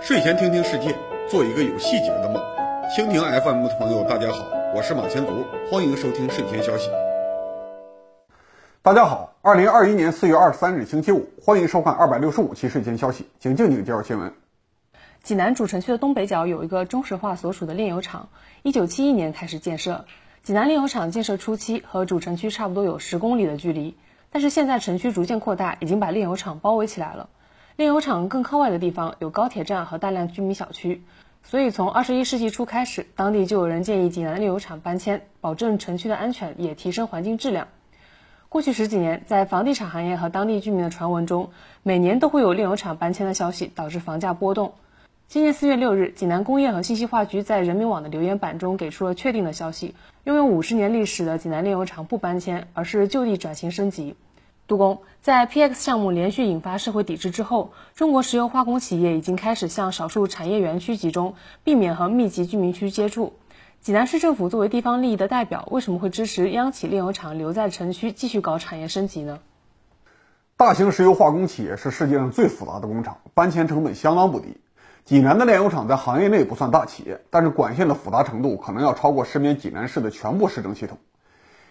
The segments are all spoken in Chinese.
睡前听听世界，做一个有细节的梦。蜻蜓 FM 的朋友，大家好，我是马前卒，欢迎收听睡前消息。大家好，二零二一年四月二十三日星期五，欢迎收看二百六十五期睡前消息，请静静介绍新闻。济南主城区的东北角有一个中石化所属的炼油厂，一九七一年开始建设。济南炼油厂建设初期和主城区差不多有十公里的距离，但是现在城区逐渐扩大，已经把炼油厂包围起来了。炼油厂更靠外的地方有高铁站和大量居民小区，所以从二十一世纪初开始，当地就有人建议济南炼油厂搬迁，保证城区的安全，也提升环境质量。过去十几年，在房地产行业和当地居民的传闻中，每年都会有炼油厂搬迁的消息，导致房价波动。今年四月六日，济南工业和信息化局在人民网的留言板中给出了确定的消息：拥有五十年历史的济南炼油厂不搬迁，而是就地转型升级。杜工，在 PX 项目连续引发社会抵制之后，中国石油化工企业已经开始向少数产业园区集中，避免和密集居民区接触。济南市政府作为地方利益的代表，为什么会支持央企炼油厂留在城区继续搞产业升级呢？大型石油化工企业是世界上最复杂的工厂，搬迁成本相当不低。济南的炼油厂在行业内不算大企业，但是管线的复杂程度可能要超过身边济南市的全部市政系统。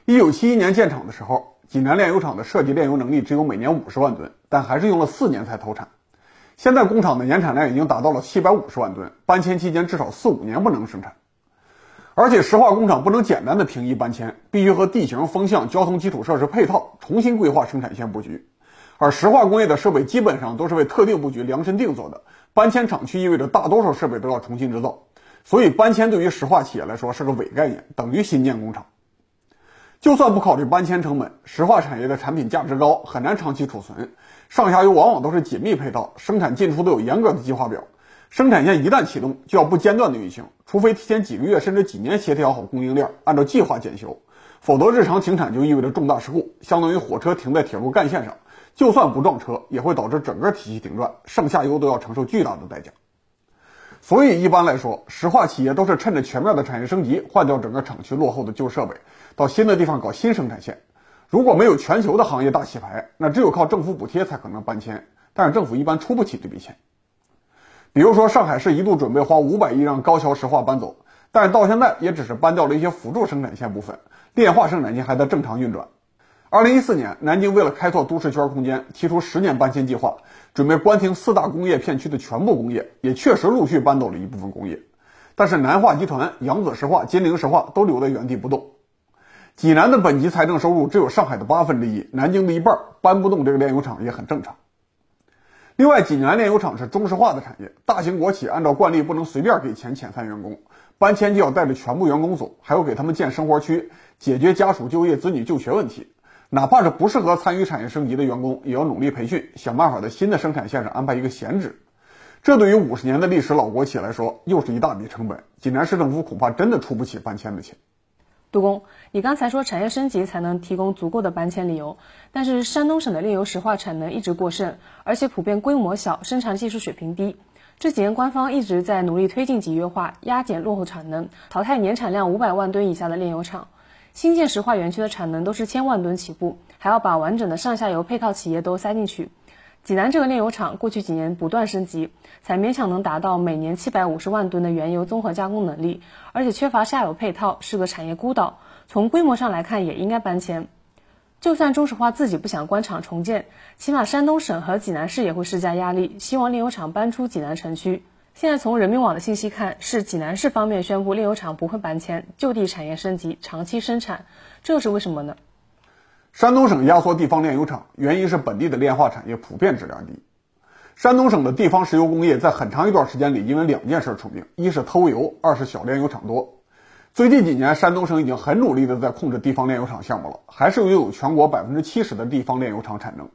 一九七一年建厂的时候，济南炼油厂的设计炼油能力只有每年五十万吨，但还是用了四年才投产。现在工厂的年产量已经达到了七百五十万吨，搬迁期间至少四五年不能生产。而且石化工厂不能简单的平移搬迁，必须和地形、风向、交通基础设施配套，重新规划生产线布局。而石化工业的设备基本上都是为特定布局量身定做的，搬迁厂区意味着大多数设备都要重新制造，所以搬迁对于石化企业来说是个伪概念，等于新建工厂。就算不考虑搬迁成本，石化产业的产品价值高，很难长期储存，上下游往往都是紧密配套，生产进出都有严格的计划表。生产线一旦启动，就要不间断的运行，除非提前几个月甚至几年协调好供应链，按照计划检修，否则日常停产就意味着重大事故，相当于火车停在铁路干线上，就算不撞车，也会导致整个体系停转，上下游都要承受巨大的代价。所以一般来说，石化企业都是趁着全面的产业升级，换掉整个厂区落后的旧设备，到新的地方搞新生产线。如果没有全球的行业大洗牌，那只有靠政府补贴才可能搬迁，但是政府一般出不起这笔钱。比如说，上海市一度准备花五百亿让高桥石化搬走，但是到现在也只是搬掉了一些辅助生产线部分，炼化生产线还在正常运转。二零一四年，南京为了开拓都市圈空间，提出十年搬迁计划，准备关停四大工业片区的全部工业，也确实陆续搬走了一部分工业。但是南化集团、扬子石化、金陵石化都留在原地不动。济南的本级财政收入只有上海的八分之一，南京的一半，搬不动这个炼油厂也很正常。另外，济南炼油厂是中石化的产业，大型国企按照惯例不能随便给钱遣散员工，搬迁就要带着全部员工走，还要给他们建生活区，解决家属就业、子女就学问题。哪怕是不适合参与产业升级的员工，也要努力培训，想办法在新的生产线上安排一个闲职。这对于五十年的历史老国企来说，又是一大笔成本。济南市政府恐怕真的出不起搬迁的钱。杜工，你刚才说产业升级才能提供足够的搬迁理由，但是山东省的炼油石化产能一直过剩，而且普遍规模小，生产技术水平低。这几年官方一直在努力推进集约化，压减落后产能，淘汰年产量五百万吨以下的炼油厂。新建石化园区的产能都是千万吨起步，还要把完整的上下游配套企业都塞进去。济南这个炼油厂过去几年不断升级，才勉强能达到每年七百五十万吨的原油综合加工能力，而且缺乏下游配套，是个产业孤岛。从规模上来看，也应该搬迁。就算中石化自己不想关厂重建，起码山东省和济南市也会施加压力，希望炼油厂搬出济南城区。现在从人民网的信息看，是济南市方面宣布炼油厂不会搬迁，就地产业升级，长期生产，这是为什么呢？山东省压缩地方炼油厂，原因是本地的炼化产业普遍质量低。山东省的地方石油工业在很长一段时间里，因为两件事出名：一是偷油，二是小炼油厂多。最近几年，山东省已经很努力的在控制地方炼油厂项目了，还是拥有全国百分之七十的地方炼油厂产能。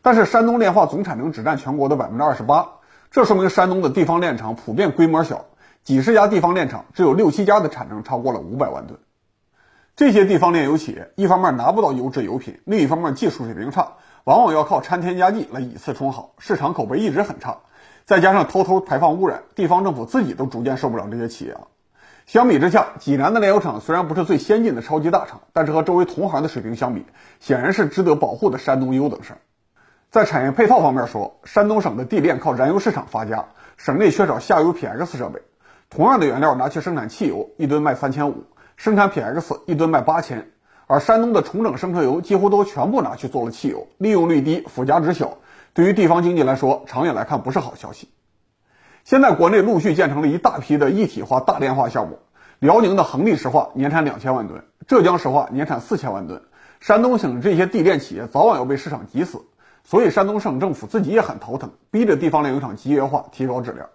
但是山东炼化总产能只占全国的百分之二十八，这说明山东的地方炼厂普遍规模小，几十家地方炼厂只有六七家的产能超过了五百万吨。这些地方炼油企业，一方面拿不到优质油品，另一方面技术水平差，往往要靠掺添加剂来以次充好，市场口碑一直很差。再加上偷偷排放污染，地方政府自己都逐渐受不了这些企业了。相比之下，济南的炼油厂虽然不是最先进的超级大厂，但是和周围同行的水平相比，显然是值得保护的山东优等生。在产业配套方面说，山东省的地炼靠燃油市场发家，省内缺少下游 PX 设备。同样的原料拿去生产汽油，一吨卖三千五，生产 PX 一吨卖八千。而山东的重整生车油几乎都全部拿去做了汽油，利用率低，附加值小，对于地方经济来说，长远来看不是好消息。现在国内陆续建成了一大批的一体化大炼化项目，辽宁的恒力石化年产两千万吨，浙江石化年产四千万吨，山东省这些地炼企业早晚要被市场挤死，所以山东省政府自己也很头疼，逼着地方炼油厂集约化，提高质量。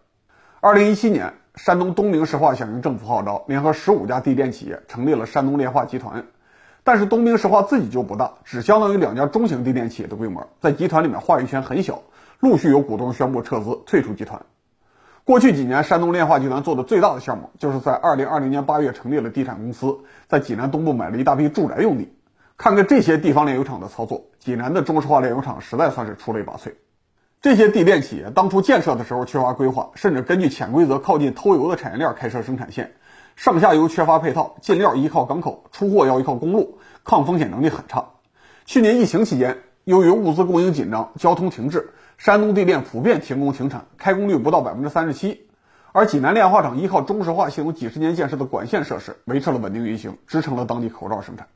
二零一七年，山东东明石化响应政府号召，联合十五家地炼企业成立了山东炼化集团。但是东明石化自己就不大，只相当于两家中型地炼企业的规模，在集团里面话语权很小。陆续有股东宣布撤资退出集团。过去几年，山东炼化集团做的最大的项目，就是在二零二零年八月成立了地产公司，在济南东部买了一大批住宅用地。看看这些地方炼油厂的操作，济南的中石化炼油厂实在算是出类拔萃。这些地炼企业当初建设的时候缺乏规划，甚至根据潜规则靠近偷油的产业链开设生产线。上下游缺乏配套，进料依靠港口，出货要依靠公路，抗风险能力很差。去年疫情期间，由于物资供应紧张，交通停滞，山东地炼普遍停工停产，开工率不到百分之三十七。而济南炼化厂依靠中石化系统几十年建设的管线设施，维持了稳定运行，支撑了当地口罩生产。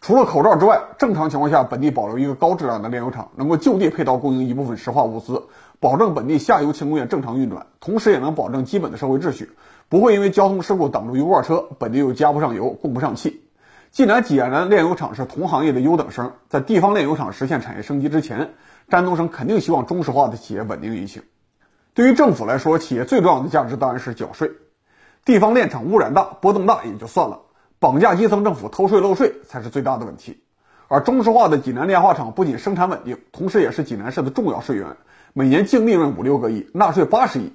除了口罩之外，正常情况下，本地保留一个高质量的炼油厂，能够就地配套供应一部分石化物资，保证本地下游轻工业正常运转，同时也能保证基本的社会秩序。不会因为交通事故挡住油罐车，本地又加不上油，供不上气。既然济南炼油厂是同行业的优等生，在地方炼油厂实现产业升级之前，山东省肯定希望中石化的企业稳定运行。对于政府来说，企业最重要的价值当然是缴税。地方炼厂污染大、波动大也就算了，绑架基层政府偷税漏税才是最大的问题。而中石化的济南炼化厂不仅生产稳定，同时也是济南市的重要税源，每年净利润五六个亿，纳税八十亿。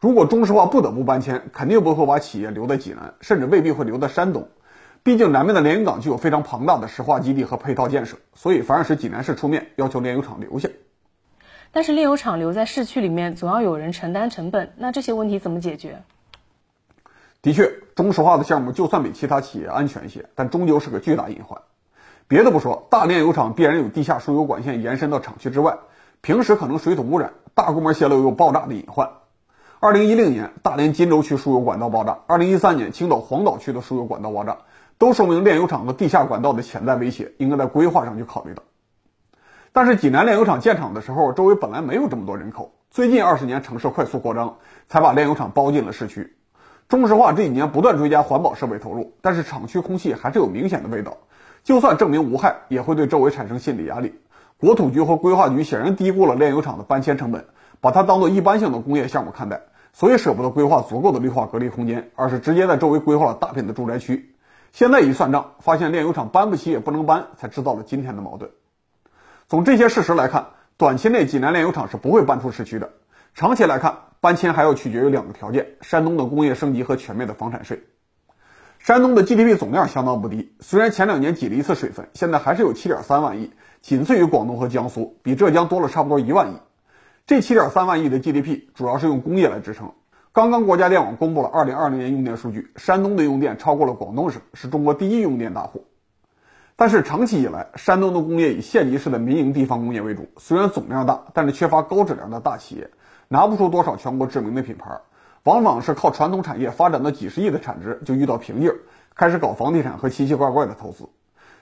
如果中石化不得不搬迁，肯定不会把企业留在济南，甚至未必会留在山东。毕竟南面的连云港具有非常庞大的石化基地和配套建设，所以反而是济南市出面要求炼油厂留下。但是炼油厂留在市区里面，总要有人承担成本，那这些问题怎么解决？的确，中石化的项目就算比其他企业安全些，但终究是个巨大隐患。别的不说，大炼油厂必然有地下输油管线延伸到厂区之外，平时可能水土污染、大规模泄漏有爆炸的隐患。二零一零年，大连金州区输油管道爆炸；二零一三年，青岛黄岛区的输油管道爆炸，都说明炼油厂和地下管道的潜在威胁，应该在规划上去考虑到。但是济南炼油厂建厂的时候，周围本来没有这么多人口，最近二十年城市快速扩张，才把炼油厂包进了市区。中石化这几年不断追加环保设备投入，但是厂区空气还是有明显的味道，就算证明无害，也会对周围产生心理压力。国土局和规划局显然低估了炼油厂的搬迁成本，把它当做一般性的工业项目看待。所以舍不得规划足够的绿化隔离空间，而是直接在周围规划了大片的住宅区。现在一算账，发现炼油厂搬不起也不能搬，才制造了今天的矛盾。从这些事实来看，短期内济南炼油厂是不会搬出市区的。长期来看，搬迁还要取决于两个条件：山东的工业升级和全面的房产税。山东的 GDP 总量相当不低，虽然前两年挤了一次水分，现在还是有7.3万亿，仅次于广东和江苏，比浙江多了差不多一万亿。这七点三万亿的 GDP 主要是用工业来支撑。刚刚国家电网公布了二零二零年用电数据，山东的用电超过了广东省，是中国第一用电大户。但是长期以来，山东的工业以县级市的民营地方工业为主，虽然总量大，但是缺乏高质量的大企业，拿不出多少全国知名的品牌，往往是靠传统产业发展到几十亿的产值就遇到瓶颈，开始搞房地产和奇奇怪怪的投资。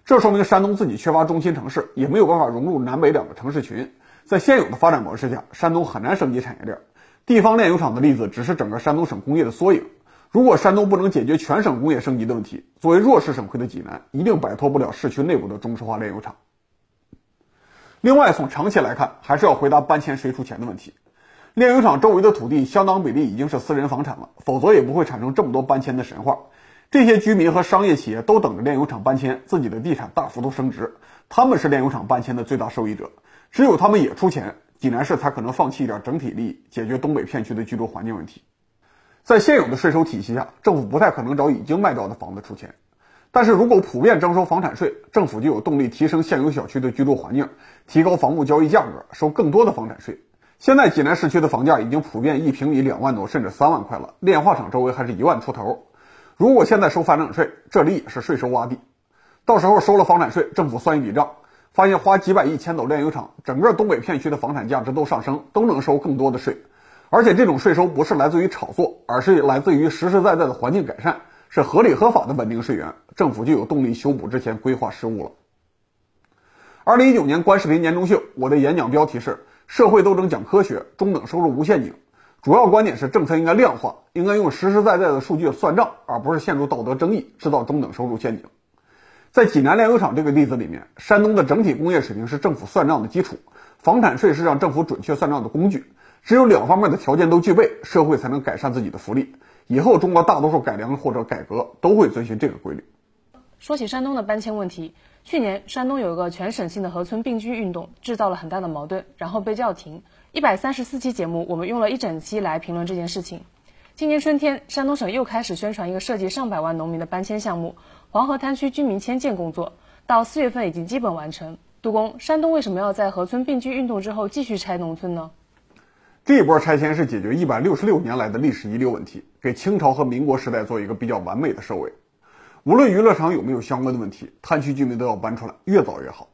这说明山东自己缺乏中心城市，也没有办法融入南北两个城市群。在现有的发展模式下，山东很难升级产业链。地方炼油厂的例子只是整个山东省工业的缩影。如果山东不能解决全省工业升级的问题，作为弱势省会的济南，一定摆脱不了市区内部的中石化炼油厂。另外，从长期来看，还是要回答搬迁谁出钱的问题。炼油厂周围的土地相当比例已经是私人房产了，否则也不会产生这么多搬迁的神话。这些居民和商业企业都等着炼油厂搬迁，自己的地产大幅度升值，他们是炼油厂搬迁的最大受益者。只有他们也出钱，济南市才可能放弃一点整体利益，解决东北片区的居住环境问题。在现有的税收体系下，政府不太可能找已经卖掉的房子出钱。但是如果普遍征收房产税，政府就有动力提升现有小区的居住环境，提高房屋交易价格，收更多的房产税。现在济南市区的房价已经普遍一平米两万多，甚至三万块了，炼化厂周围还是一万出头。如果现在收房产税，这里也是税收洼地。到时候收了房产税，政府算一笔账。发现花几百亿迁走炼油厂，整个东北片区的房产价值都上升，都能收更多的税。而且这种税收不是来自于炒作，而是来自于实实在在的环境改善，是合理合法的稳定税源，政府就有动力修补之前规划失误了。二零一九年观视频年终秀，我的演讲标题是“社会斗争讲科学，中等收入无陷阱”，主要观点是政策应该量化，应该用实实在在的数据算账，而不是陷入道德争议，制造中等收入陷阱。在济南炼油厂这个例子里面，山东的整体工业水平是政府算账的基础，房产税是让政府准确算账的工具。只有两方面的条件都具备，社会才能改善自己的福利。以后中国大多数改良或者改革都会遵循这个规律。说起山东的搬迁问题，去年山东有一个全省性的河村并居运动，制造了很大的矛盾，然后被叫停。一百三十四期节目，我们用了一整期来评论这件事情。今年春天，山东省又开始宣传一个涉及上百万农民的搬迁项目——黄河滩区居民迁建工作，到四月份已经基本完成。杜工，山东为什么要在河村并居运动之后继续拆农村呢？这一波拆迁是解决一百六十六年来的历史遗留问题，给清朝和民国时代做一个比较完美的收尾。无论娱乐场有没有相关的问题，滩区居民都要搬出来，越早越好。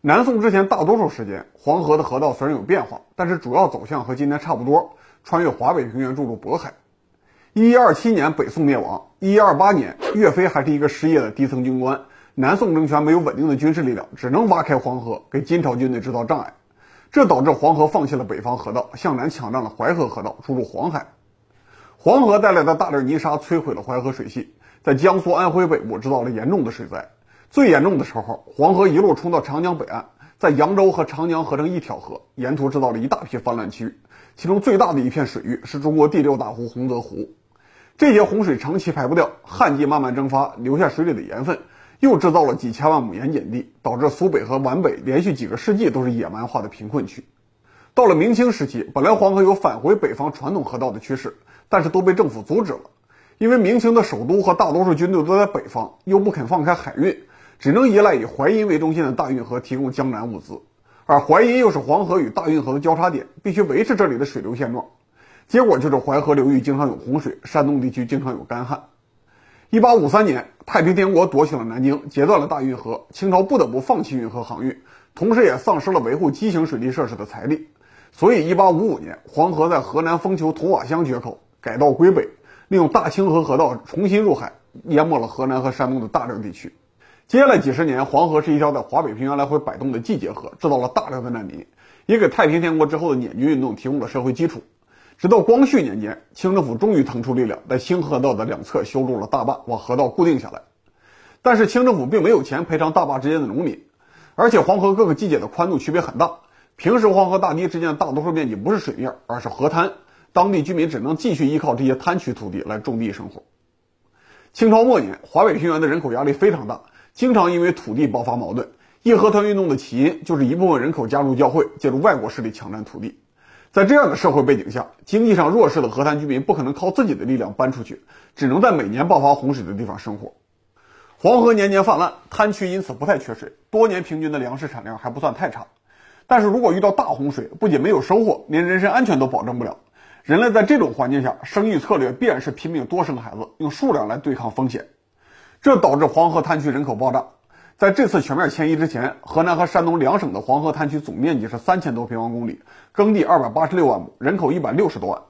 南宋之前大多数时间，黄河的河道虽然有变化，但是主要走向和今天差不多，穿越华北平原注入渤海。一一二七年北宋灭亡，一一二八年岳飞还是一个失业的低层军官，南宋政权没有稳定的军事力量，只能挖开黄河，给金朝军队制造障碍。这导致黄河放弃了北方河道，向南抢占了淮河河道，注入黄海。黄河带来的大量泥沙摧毁了淮河水系，在江苏、安徽北部制造了严重的水灾。最严重的时候，黄河一路冲到长江北岸，在扬州和长江合成一条河，沿途制造了一大批泛滥区。其中最大的一片水域是中国第六大湖洪泽湖。这些洪水长期排不掉，旱季慢慢蒸发，留下水里的盐分。又制造了几千万亩盐碱地，导致苏北和皖北连续几个世纪都是野蛮化的贫困区。到了明清时期，本来黄河有返回北方传统河道的趋势，但是都被政府阻止了。因为明清的首都和大多数军队都在北方，又不肯放开海运，只能依赖以淮阴为中心的大运河提供江南物资，而淮阴又是黄河与大运河的交叉点，必须维持这里的水流现状。结果就是淮河流域经常有洪水，山东地区经常有干旱。一八五三年，太平天国夺取了南京，截断了大运河，清朝不得不放弃运河航运，同时也丧失了维护畸形水利设施的财力。所以，一八五五年，黄河在河南封丘桐瓦乡决口，改道归北，利用大清河河道重新入海，淹没了河南和山东的大量地区。接下来几十年，黄河是一条在华北平原来回摆动的季节河，制造了大量的难民，也给太平天国之后的捻军运动提供了社会基础。直到光绪年间，清政府终于腾出力量，在新河道的两侧修筑了大坝，把河道固定下来。但是清政府并没有钱赔偿大坝之间的农民，而且黄河各个季节的宽度区别很大。平时黄河大堤之间的大多数面积不是水面，而是河滩，当地居民只能继续依靠这些滩区土地来种地生活。清朝末年，华北平原的人口压力非常大，经常因为土地爆发矛盾。义和团运动的起因就是一部分人口加入教会，借助外国势力抢占土地。在这样的社会背景下，经济上弱势的河滩居民不可能靠自己的力量搬出去，只能在每年爆发洪水的地方生活。黄河年年泛滥，滩区因此不太缺水，多年平均的粮食产量还不算太差。但是如果遇到大洪水，不仅没有收获，连人身安全都保证不了。人类在这种环境下，生育策略必然是拼命多生孩子，用数量来对抗风险，这导致黄河滩区人口爆炸。在这次全面迁移之前，河南和山东两省的黄河滩区总面积是三千多平方公里，耕地二百八十六万亩，人口一百六十多万。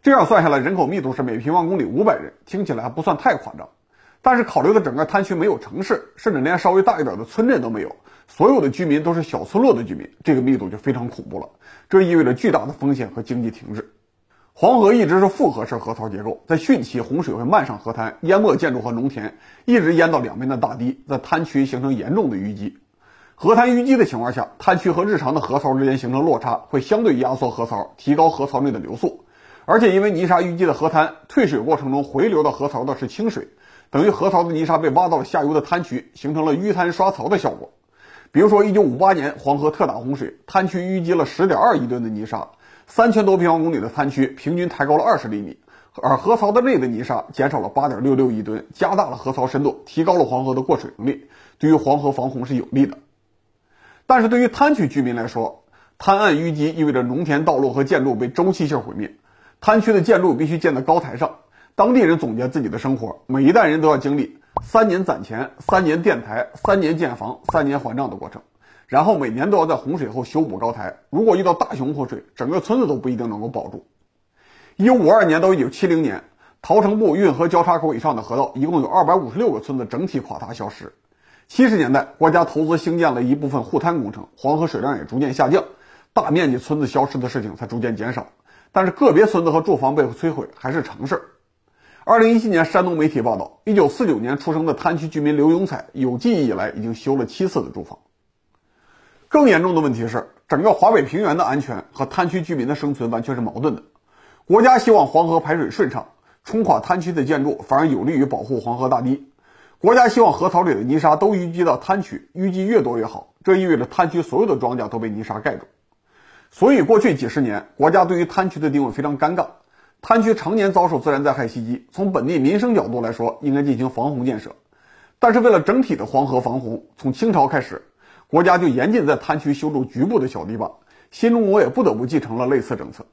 这样算下来，人口密度是每平方公里五百人，听起来还不算太夸张。但是考虑到整个滩区没有城市，甚至连稍微大一点的村镇都没有，所有的居民都是小村落的居民，这个密度就非常恐怖了。这意味着巨大的风险和经济停滞。黄河一直是复合式河槽结构，在汛期洪水会漫上河滩，淹没建筑和农田，一直淹到两边的大堤，在滩区形成严重的淤积。河滩淤积的情况下，滩区和日常的河槽之间形成落差，会相对压缩河槽，提高河槽内的流速。而且因为泥沙淤积的河滩，退水过程中回流到河槽的是清水，等于河槽的泥沙被挖到了下游的滩区，形成了淤滩刷槽的效果。比如说，一九五八年黄河特大洪水，滩区淤积了十点二亿吨的泥沙。三千多平方公里的滩区平均抬高了二十厘米，而河槽的内的泥沙减少了八点六六亿吨，加大了河槽深度，提高了黄河的过水能力，对于黄河防洪是有利的。但是对于滩区居民来说，滩岸淤积意味着农田、道路和建筑被周期性毁灭。滩区的建筑必须建在高台上，当地人总结自己的生活，每一代人都要经历三年攒钱、三年垫台、三年建房、三年还账的过程。然后每年都要在洪水后修补高台。如果遇到大型洪水，整个村子都不一定能够保住。一九五二年到一九七零年，桃城部运河交叉口以上的河道一共有二百五十六个村子整体垮塌消失。七十年代，国家投资兴建了一部分护滩工程，黄河水量也逐渐下降，大面积村子消失的事情才逐渐减少。但是个别村子和住房被摧毁还是常事儿。二零一七年，山东媒体报道，一九四九年出生的滩区居民刘永彩，有记忆以来已经修了七次的住房。更严重的问题是，整个华北平原的安全和滩区居民的生存完全是矛盾的。国家希望黄河排水顺畅，冲垮滩区的建筑反而有利于保护黄河大堤。国家希望河槽里的泥沙都淤积到滩区，淤积越多越好，这意味着滩区所有的庄稼都被泥沙盖住。所以，过去几十年，国家对于滩区的定位非常尴尬。滩区常年遭受自然灾害袭击，从本地民生角度来说，应该进行防洪建设。但是为了整体的黄河防洪，从清朝开始，国家就严禁在滩区修筑局部的小堤坝。新中国也不得不继承了类似政策。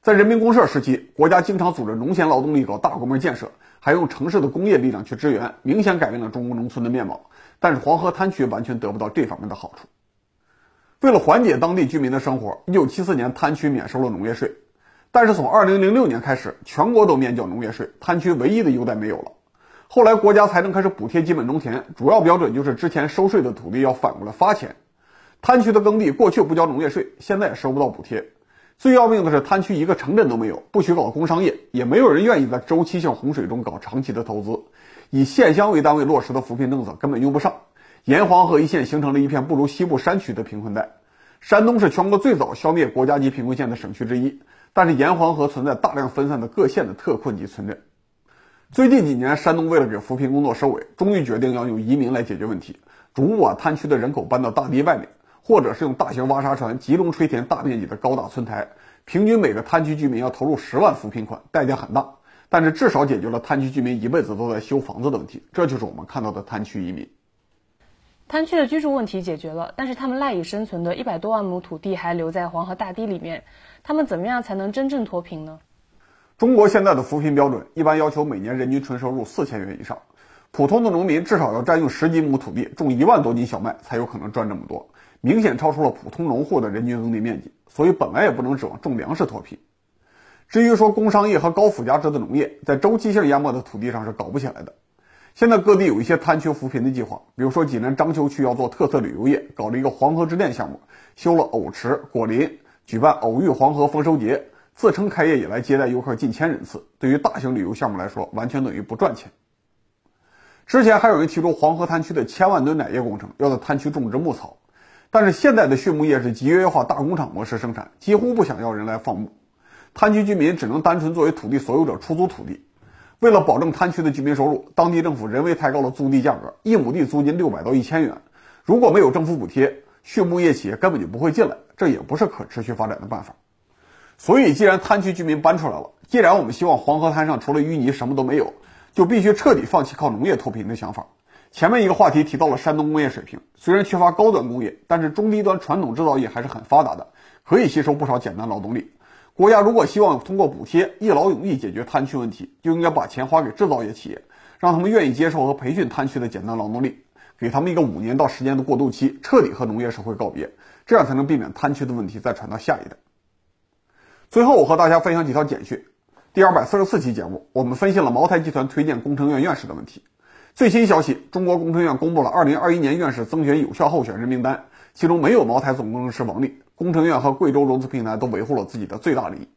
在人民公社时期，国家经常组织农闲劳动力搞大规模建设，还用城市的工业力量去支援，明显改变了中国农村的面貌。但是黄河滩区完全得不到这方面的好处。为了缓解当地居民的生活，1974年滩区免收了农业税。但是从二零零六年开始，全国都免缴农业税，滩区唯一的优待没有了。后来国家财政开始补贴基本农田，主要标准就是之前收税的土地要反过来发钱。滩区的耕地过去不交农业税，现在也收不到补贴。最要命的是，滩区一个城镇都没有，不许搞工商业，也没有人愿意在周期性洪水中搞长期的投资。以县乡为单位落实的扶贫政策根本用不上，沿黄河一线形成了一片不如西部山区的贫困带。山东是全国最早消灭国家级贫困县的省区之一。但是沿黄河存在大量分散的各县的特困级村镇。最近几年，山东为了给扶贫工作收尾，终于决定要用移民来解决问题，逐步把滩区的人口搬到大堤外面，或者是用大型挖沙船集中吹填大面积的高大村台。平均每个滩区居民要投入十万扶贫款，代价很大，但是至少解决了滩区居民一辈子都在修房子的问题。这就是我们看到的滩区移民。滩区的居住问题解决了，但是他们赖以生存的一百多万亩土地还留在黄河大堤里面。他们怎么样才能真正脱贫呢？中国现在的扶贫标准一般要求每年人均纯收入四千元以上，普通的农民至少要占用十几亩土地种一万多斤小麦才有可能赚这么多，明显超出了普通农户的人均耕地面积，所以本来也不能指望种粮食脱贫。至于说工商业和高附加值的农业，在周期性淹没的土地上是搞不起来的。现在各地有一些滩区扶贫的计划，比如说济南章丘区要做特色旅游业，搞了一个黄河之恋项目，修了藕池、果林。举办偶遇黄河丰收节，自称开业以来接待游客近千人次。对于大型旅游项目来说，完全等于不赚钱。之前还有人提出黄河滩区的千万吨奶业工程，要在滩区种植牧草。但是现在的畜牧业是集约化大工厂模式生产，几乎不想要人来放牧。滩区居民只能单纯作为土地所有者出租土地。为了保证滩区的居民收入，当地政府人为抬高了租地价格，一亩地租金六百到一千元。如果没有政府补贴，畜牧业企业根本就不会进来。这也不是可持续发展的办法，所以既然滩区居民搬出来了，既然我们希望黄河滩上除了淤泥什么都没有，就必须彻底放弃靠农业脱贫的想法。前面一个话题提到了山东工业水平，虽然缺乏高端工业，但是中低端传统制造业还是很发达的，可以吸收不少简单劳动力。国家如果希望通过补贴一劳永逸解决滩区问题，就应该把钱花给制造业企业，让他们愿意接受和培训滩区的简单劳动力，给他们一个五年到十年的过渡期，彻底和农业社会告别。这样才能避免滩区的问题再传到下一代。最后，我和大家分享几条简讯。第二百四十四期节目，我们分析了茅台集团推荐工程院院士的问题。最新消息，中国工程院公布了二零二一年院士增选有效候选人名单，其中没有茅台总工程师王力。工程院和贵州融资平台都维护了自己的最大利益。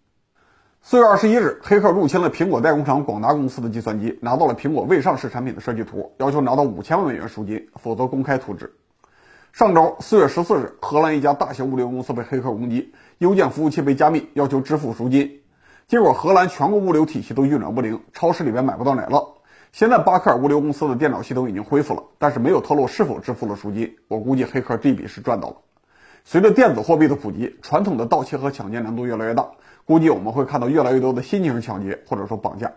四月二十一日，黑客入侵了苹果代工厂广达公司的计算机，拿到了苹果未上市产品的设计图，要求拿到五千万美元赎金，否则公开图纸。上周四月十四日，荷兰一家大型物流公司被黑客攻击，邮件服务器被加密，要求支付赎金。结果荷兰全国物流体系都运转不灵，超市里面买不到奶酪。现在巴克尔物流公司的电脑系统已经恢复了，但是没有透露是否支付了赎金。我估计黑客这笔是赚到了。随着电子货币的普及，传统的盗窃和抢劫难度越来越大，估计我们会看到越来越多的新型抢劫或者说绑架。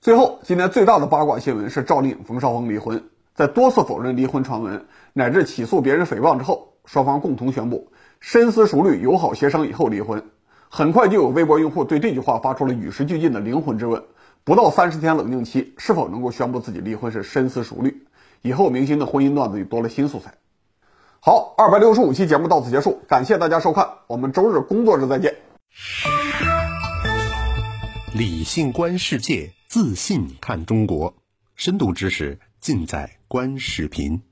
最后，今年最大的八卦新闻是赵丽颖、冯绍峰离婚。在多次否认离婚传闻乃至起诉别人诽谤之后，双方共同宣布深思熟虑，友好协商以后离婚，很快就有微博用户对这句话发出了与时俱进的灵魂质问：不到三十天冷静期，是否能够宣布自己离婚是深思熟虑？以后明星的婚姻段子又多了新素材。好，二百六十五期节目到此结束，感谢大家收看，我们周日工作日再见。理性观世界，自信看中国，深度知识尽在观视频。